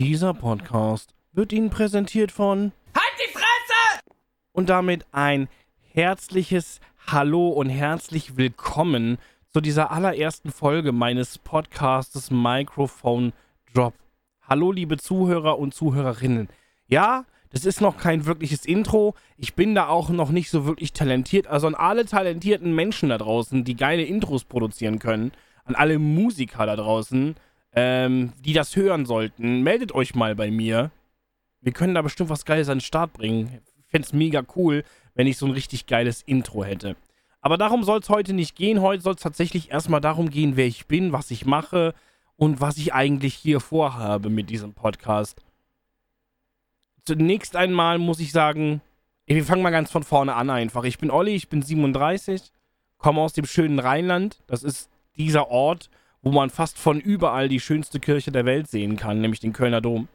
Dieser Podcast wird Ihnen präsentiert von Halt die Fresse! und damit ein herzliches Hallo und herzlich willkommen zu dieser allerersten Folge meines Podcastes Microphone Drop. Hallo liebe Zuhörer und Zuhörerinnen. Ja, das ist noch kein wirkliches Intro. Ich bin da auch noch nicht so wirklich talentiert. Also an alle talentierten Menschen da draußen, die geile Intros produzieren können, an alle Musiker da draußen, ähm, die das hören sollten, meldet euch mal bei mir. Wir können da bestimmt was Geiles an den Start bringen. Ich fände es mega cool, wenn ich so ein richtig geiles Intro hätte. Aber darum soll es heute nicht gehen. Heute soll es tatsächlich erstmal darum gehen, wer ich bin, was ich mache und was ich eigentlich hier vorhabe mit diesem Podcast. Zunächst einmal muss ich sagen, wir fangen mal ganz von vorne an einfach. Ich bin Olli, ich bin 37, komme aus dem schönen Rheinland. Das ist dieser Ort, wo man fast von überall die schönste Kirche der Welt sehen kann, nämlich den Kölner Dom.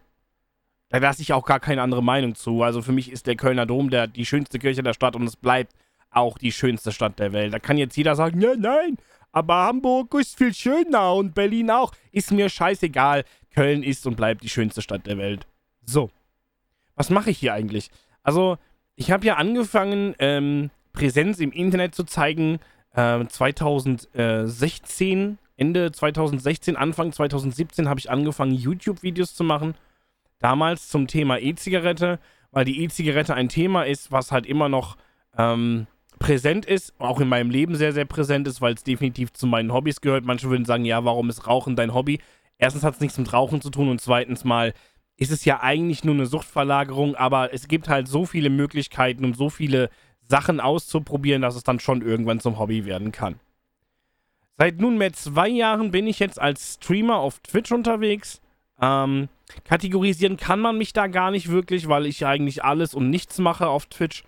Da lasse ich auch gar keine andere Meinung zu. Also für mich ist der Kölner Dom der, die schönste Kirche der Stadt und es bleibt auch die schönste Stadt der Welt. Da kann jetzt jeder sagen, ja, nein, aber Hamburg ist viel schöner und Berlin auch. Ist mir scheißegal. Köln ist und bleibt die schönste Stadt der Welt. So. Was mache ich hier eigentlich? Also, ich habe ja angefangen, ähm, Präsenz im Internet zu zeigen, äh, 2016, Ende 2016, Anfang 2017 habe ich angefangen, YouTube-Videos zu machen. Damals zum Thema E-Zigarette, weil die E-Zigarette ein Thema ist, was halt immer noch ähm, präsent ist, auch in meinem Leben sehr, sehr präsent ist, weil es definitiv zu meinen Hobbys gehört. Manche würden sagen, ja, warum ist Rauchen dein Hobby? Erstens hat es nichts mit Rauchen zu tun und zweitens mal ist es ja eigentlich nur eine Suchtverlagerung, aber es gibt halt so viele Möglichkeiten, um so viele Sachen auszuprobieren, dass es dann schon irgendwann zum Hobby werden kann. Seit nunmehr zwei Jahren bin ich jetzt als Streamer auf Twitch unterwegs. Ähm, kategorisieren kann man mich da gar nicht wirklich, weil ich eigentlich alles und nichts mache auf Twitch.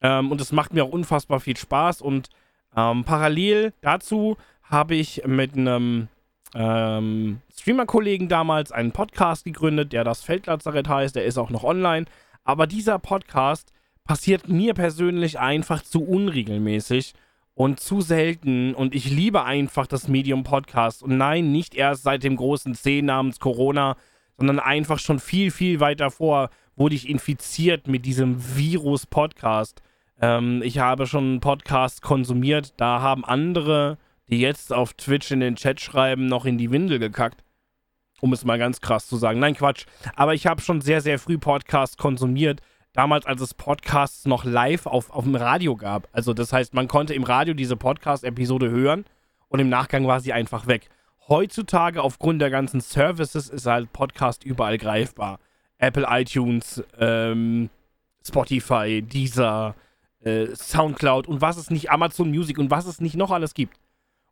Ähm, und es macht mir auch unfassbar viel Spaß. Und ähm, parallel dazu habe ich mit einem ähm, Streamer-Kollegen damals einen Podcast gegründet, der das Feldlazarett heißt. Der ist auch noch online. Aber dieser Podcast passiert mir persönlich einfach zu unregelmäßig und zu selten. Und ich liebe einfach das Medium Podcast. Und nein, nicht erst seit dem großen C namens Corona, sondern einfach schon viel, viel weiter vor wurde ich infiziert mit diesem Virus Podcast. Ähm, ich habe schon einen Podcast konsumiert. Da haben andere, die jetzt auf Twitch in den Chat schreiben, noch in die Windel gekackt. Um es mal ganz krass zu sagen. Nein, Quatsch. Aber ich habe schon sehr, sehr früh Podcasts konsumiert damals, als es Podcasts noch live auf, auf dem Radio gab. Also das heißt, man konnte im Radio diese Podcast-Episode hören und im Nachgang war sie einfach weg. Heutzutage, aufgrund der ganzen Services, ist halt Podcast überall greifbar. Apple iTunes, ähm, Spotify, Deezer, äh, Soundcloud und was es nicht, Amazon Music und was es nicht noch alles gibt.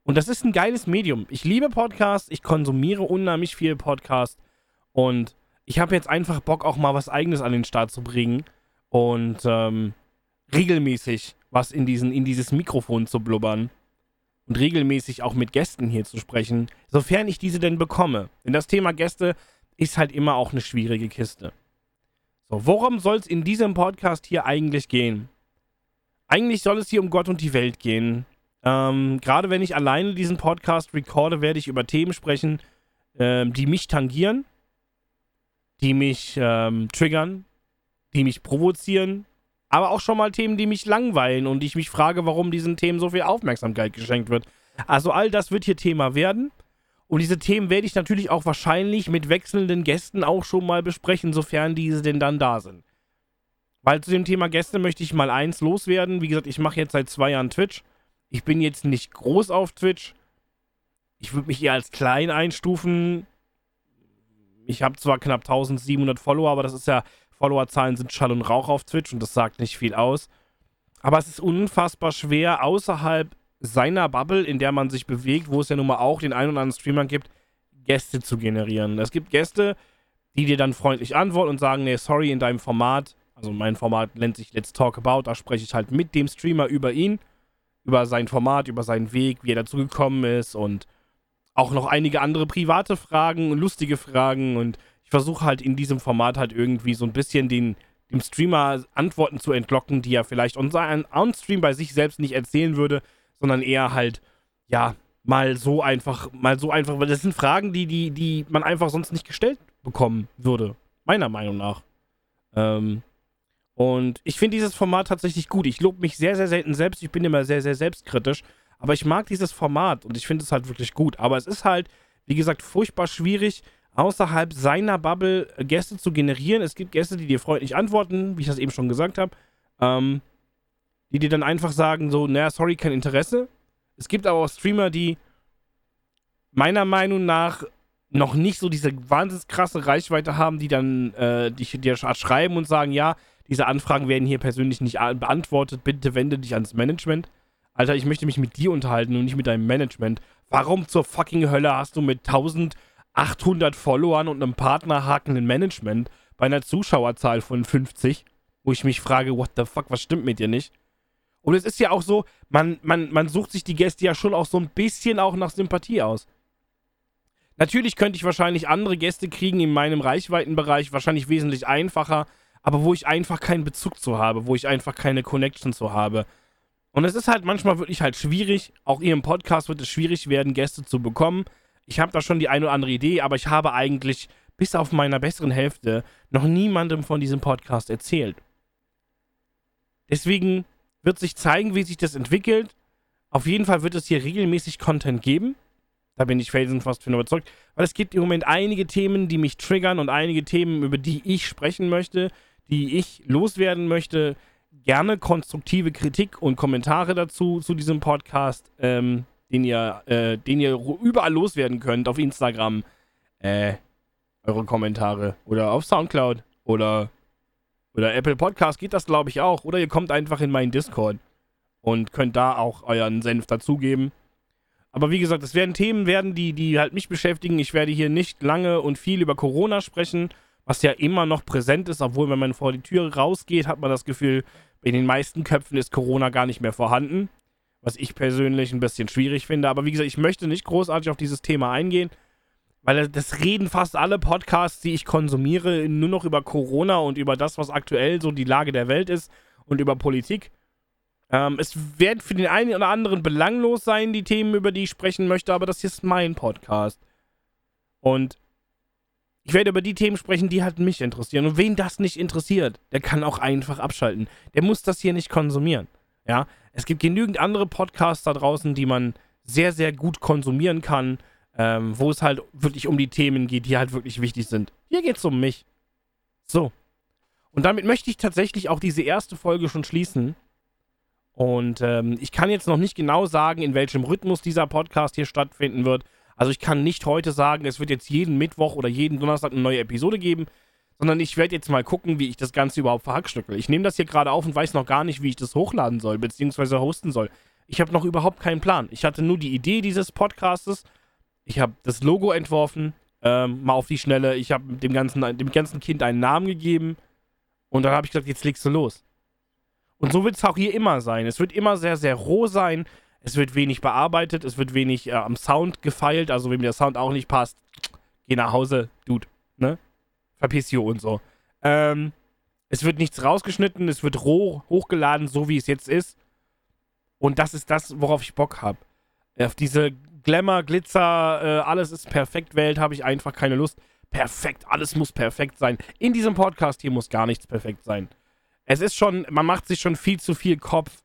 Und das ist ein geiles Medium. Ich liebe Podcasts, ich konsumiere unheimlich viel Podcast und ich habe jetzt einfach Bock, auch mal was Eigenes an den Start zu bringen und ähm, regelmäßig was in, diesen, in dieses Mikrofon zu blubbern und regelmäßig auch mit Gästen hier zu sprechen, sofern ich diese denn bekomme. Denn das Thema Gäste ist halt immer auch eine schwierige Kiste. So, worum soll es in diesem Podcast hier eigentlich gehen? Eigentlich soll es hier um Gott und die Welt gehen. Ähm, Gerade wenn ich alleine diesen Podcast recorde, werde ich über Themen sprechen, ähm, die mich tangieren, die mich ähm, triggern, die mich provozieren, aber auch schon mal Themen, die mich langweilen und ich mich frage, warum diesen Themen so viel Aufmerksamkeit geschenkt wird. Also all das wird hier Thema werden. Und diese Themen werde ich natürlich auch wahrscheinlich mit wechselnden Gästen auch schon mal besprechen, sofern diese denn dann da sind. Weil zu dem Thema Gäste möchte ich mal eins loswerden. Wie gesagt, ich mache jetzt seit zwei Jahren Twitch. Ich bin jetzt nicht groß auf Twitch. Ich würde mich eher als klein einstufen. Ich habe zwar knapp 1700 Follower, aber das ist ja, Followerzahlen sind Schall und Rauch auf Twitch und das sagt nicht viel aus. Aber es ist unfassbar schwer, außerhalb seiner Bubble, in der man sich bewegt, wo es ja nun mal auch den einen oder anderen Streamer gibt, Gäste zu generieren. Es gibt Gäste, die dir dann freundlich antworten und sagen, nee, sorry, in deinem Format, also mein Format nennt sich Let's Talk About, da spreche ich halt mit dem Streamer über ihn, über sein Format, über seinen Weg, wie er dazu gekommen ist und auch noch einige andere private Fragen, lustige Fragen und ich versuche halt in diesem Format halt irgendwie so ein bisschen den, dem Streamer Antworten zu entlocken, die er vielleicht on, on Stream bei sich selbst nicht erzählen würde, sondern eher halt, ja, mal so einfach, mal so einfach, weil das sind Fragen, die, die, die man einfach sonst nicht gestellt bekommen würde. Meiner Meinung nach. Ähm, und ich finde dieses Format tatsächlich gut. Ich lobe mich sehr, sehr selten selbst. Ich bin immer sehr, sehr selbstkritisch. Aber ich mag dieses Format und ich finde es halt wirklich gut. Aber es ist halt, wie gesagt, furchtbar schwierig, außerhalb seiner Bubble Gäste zu generieren. Es gibt Gäste, die dir freundlich antworten, wie ich das eben schon gesagt habe. Ähm, die dir dann einfach sagen, so, naja, sorry, kein Interesse. Es gibt aber auch Streamer, die meiner Meinung nach noch nicht so diese wahnsinnig krasse Reichweite haben, die dann äh, dich dir schreiben und sagen, ja, diese Anfragen werden hier persönlich nicht beantwortet, bitte wende dich ans Management. Alter, ich möchte mich mit dir unterhalten und nicht mit deinem Management. Warum zur fucking Hölle hast du mit 1800 Followern und einem partnerhakenden Management bei einer Zuschauerzahl von 50, wo ich mich frage, what the fuck, was stimmt mit dir nicht? Und es ist ja auch so, man, man, man sucht sich die Gäste ja schon auch so ein bisschen auch nach Sympathie aus. Natürlich könnte ich wahrscheinlich andere Gäste kriegen in meinem Reichweitenbereich, wahrscheinlich wesentlich einfacher, aber wo ich einfach keinen Bezug zu habe, wo ich einfach keine Connection zu habe. Und es ist halt manchmal wirklich halt schwierig, auch hier im Podcast wird es schwierig werden, Gäste zu bekommen. Ich habe da schon die eine oder andere Idee, aber ich habe eigentlich bis auf meiner besseren Hälfte noch niemandem von diesem Podcast erzählt. Deswegen wird sich zeigen, wie sich das entwickelt. Auf jeden Fall wird es hier regelmäßig Content geben. Da bin ich felsenfast von überzeugt. Weil es gibt im Moment einige Themen, die mich triggern und einige Themen, über die ich sprechen möchte, die ich loswerden möchte. Gerne konstruktive Kritik und Kommentare dazu, zu diesem Podcast, ähm, den, ihr, äh, den ihr überall loswerden könnt. Auf Instagram, äh, eure Kommentare. Oder auf Soundcloud. Oder oder Apple Podcast geht das, glaube ich, auch. Oder ihr kommt einfach in meinen Discord und könnt da auch euren Senf dazugeben. Aber wie gesagt, es werden Themen werden, die, die halt mich beschäftigen. Ich werde hier nicht lange und viel über Corona sprechen, was ja immer noch präsent ist, obwohl, wenn man vor die Tür rausgeht, hat man das Gefühl, in den meisten Köpfen ist Corona gar nicht mehr vorhanden. Was ich persönlich ein bisschen schwierig finde. Aber wie gesagt, ich möchte nicht großartig auf dieses Thema eingehen. Weil das reden fast alle Podcasts, die ich konsumiere, nur noch über Corona und über das, was aktuell so die Lage der Welt ist und über Politik. Ähm, es wird für den einen oder anderen belanglos sein, die Themen, über die ich sprechen möchte, aber das hier ist mein Podcast. Und ich werde über die Themen sprechen, die halt mich interessieren. Und wen das nicht interessiert, der kann auch einfach abschalten. Der muss das hier nicht konsumieren. Ja, es gibt genügend andere Podcasts da draußen, die man sehr, sehr gut konsumieren kann ähm, wo es halt wirklich um die Themen geht, die halt wirklich wichtig sind. Hier geht es um mich. So. Und damit möchte ich tatsächlich auch diese erste Folge schon schließen. Und ähm, ich kann jetzt noch nicht genau sagen, in welchem Rhythmus dieser Podcast hier stattfinden wird. Also ich kann nicht heute sagen, es wird jetzt jeden Mittwoch oder jeden Donnerstag eine neue Episode geben, sondern ich werde jetzt mal gucken, wie ich das Ganze überhaupt verhackstückel. Ich nehme das hier gerade auf und weiß noch gar nicht, wie ich das hochladen soll, beziehungsweise hosten soll. Ich habe noch überhaupt keinen Plan. Ich hatte nur die Idee dieses Podcastes ich habe das Logo entworfen, ähm, mal auf die Schnelle. Ich habe dem ganzen, dem ganzen Kind einen Namen gegeben. Und dann habe ich gesagt, jetzt legst du los. Und so wird es auch hier immer sein. Es wird immer sehr, sehr roh sein. Es wird wenig bearbeitet. Es wird wenig äh, am Sound gefeilt. Also, mir der Sound auch nicht passt, geh nach Hause, Dude. Ne? Verpiss dich und so. Ähm, es wird nichts rausgeschnitten. Es wird roh hochgeladen, so wie es jetzt ist. Und das ist das, worauf ich Bock habe. Auf diese Glamour, Glitzer, äh, alles ist perfekt Welt, habe ich einfach keine Lust. Perfekt, alles muss perfekt sein. In diesem Podcast hier muss gar nichts perfekt sein. Es ist schon, man macht sich schon viel zu viel Kopf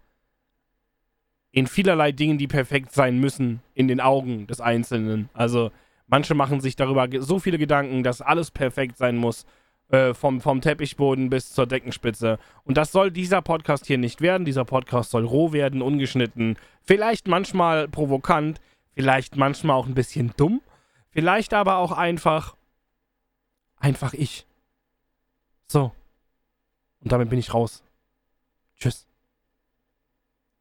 in vielerlei Dingen, die perfekt sein müssen, in den Augen des Einzelnen. Also, manche machen sich darüber so viele Gedanken, dass alles perfekt sein muss. Äh, vom, vom Teppichboden bis zur Deckenspitze. Und das soll dieser Podcast hier nicht werden. Dieser Podcast soll roh werden, ungeschnitten, vielleicht manchmal provokant, Vielleicht manchmal auch ein bisschen dumm. Vielleicht aber auch einfach. Einfach ich. So. Und damit bin ich raus. Tschüss.